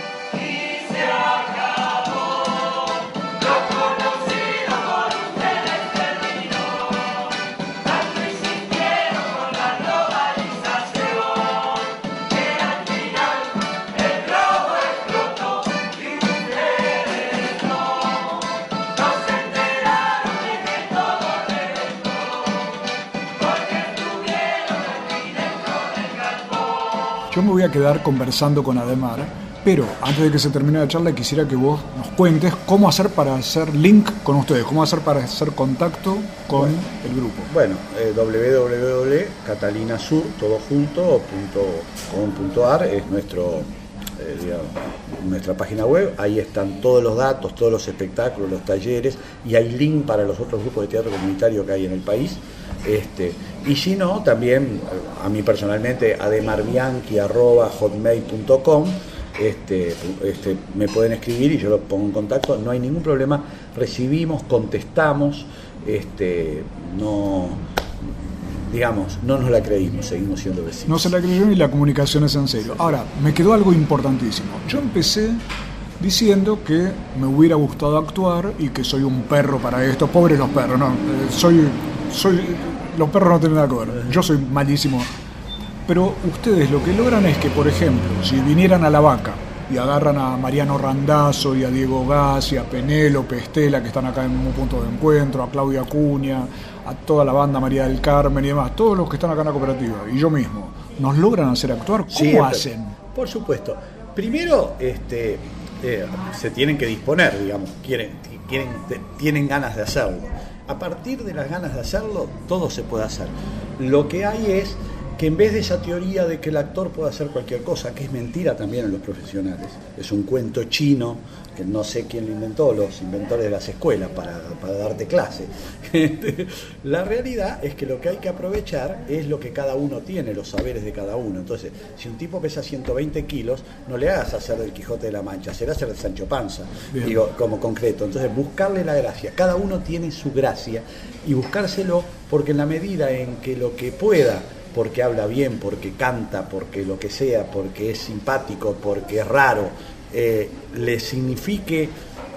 Yo me voy a quedar conversando con Ademar, pero antes de que se termine la charla quisiera que vos nos cuentes cómo hacer para hacer link con ustedes, cómo hacer para hacer contacto con Bueno. el grupo. Bueno, eh, es nuestro, eh, digamos, nuestra página web. Ahí están todos los datos, todos los espectáculos, los talleres, y hay link para los otros grupos de teatro comunitario que hay en el país. Este, y si no, también a mí personalmente, ademarbianchi.hotmail.com, este, este, me pueden escribir y yo los pongo en contacto, no hay ningún problema, recibimos, contestamos, este, no, digamos, no nos la creímos, seguimos siendo vecinos. No se la creyeron y la comunicación es en serio. Ahora, me quedó algo importantísimo. Yo empecé diciendo que me hubiera gustado actuar y que soy un perro para esto. Pobres los perros, no. eh, soy, soy, los perros no tienen nada que ver. Yo soy malísimo. Pero ustedes lo que logran es que, por ejemplo, si vinieran a La Vaca y agarran a Mariano Randazzo y a Diego Gas y a Penélope Estela, que están acá en un punto de encuentro, a Claudia Acuña, a toda la banda María del Carmen y demás, todos los que están acá en la cooperativa, y yo mismo, ¿nos logran hacer actuar? ¿Cómo hacen? Por supuesto. Primero, este, eh, se tienen que disponer, digamos, quieren, quieren, tienen ganas de hacerlo. A partir de las ganas de hacerlo, todo se puede hacer. Lo que hay es que en vez de esa teoría de que el actor puede hacer cualquier cosa, que es mentira también en los profesionales, es un cuento chino, que no sé quién lo inventó, los inventores de las escuelas para, para darte clase. la realidad es que lo que hay que aprovechar es lo que cada uno tiene, los saberes de cada uno. Entonces, si un tipo pesa 120 kilos, no le hagas hacer del Quijote de la Mancha, será hacer el Sancho Panza, Bien. digo, como concreto. Entonces, buscarle la gracia. Cada uno tiene su gracia y buscárselo porque en la medida en que lo que pueda, porque habla bien, porque canta, porque lo que sea, porque es simpático, porque es raro, eh, le signifique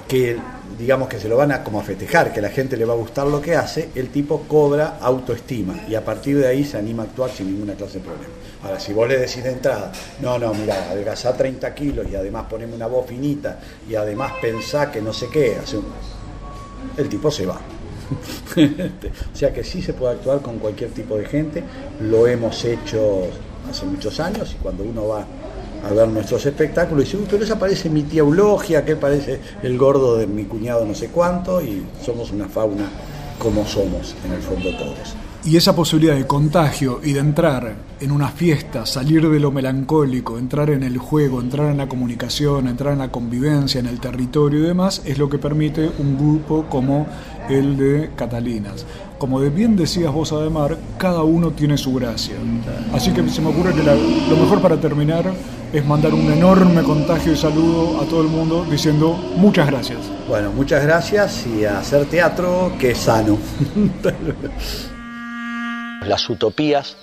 que digamos que se lo van a como a festejar, que la gente le va a gustar lo que hace, el tipo cobra autoestima y a partir de ahí se anima a actuar sin ninguna clase de problema. Ahora, si vos le decís de entrada, no, no, mira, adelgazá 30 kilos y además poneme una voz finita y además pensá que no sé qué, hace un- el tipo se va. o sea que sí se puede actuar con cualquier tipo de gente, lo hemos hecho hace muchos años y cuando uno va a ver nuestros espectáculos dice, uy, pero esa parece mi tía Eulogia, que parece el gordo de mi cuñado no sé cuánto y somos una fauna como somos en el fondo todos. Y esa posibilidad de contagio y de entrar en una fiesta, salir de lo melancólico, entrar en el juego, entrar en la comunicación, entrar en la convivencia, en el territorio y demás, es lo que permite un grupo como el de Catalinas. Como de bien decías vos, Ademar, cada uno tiene su gracia. Así que se me ocurre que la- lo mejor para terminar es mandar un enorme contagio y saludo a todo el mundo diciendo muchas gracias. Bueno, muchas gracias y a hacer teatro que es sano. Las utopías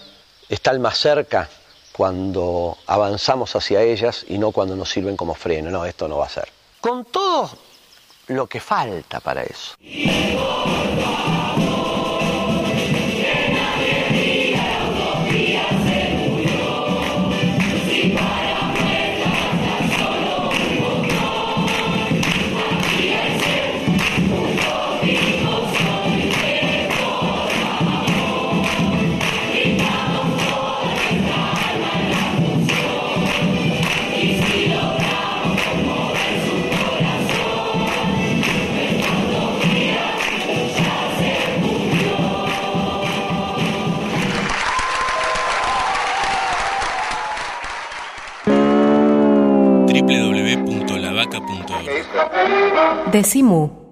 están más cerca cuando avanzamos hacia ellas y no cuando nos sirven como freno. No, esto no va a ser. Con todo lo que falta para eso. www.lavaca.org. Decimu.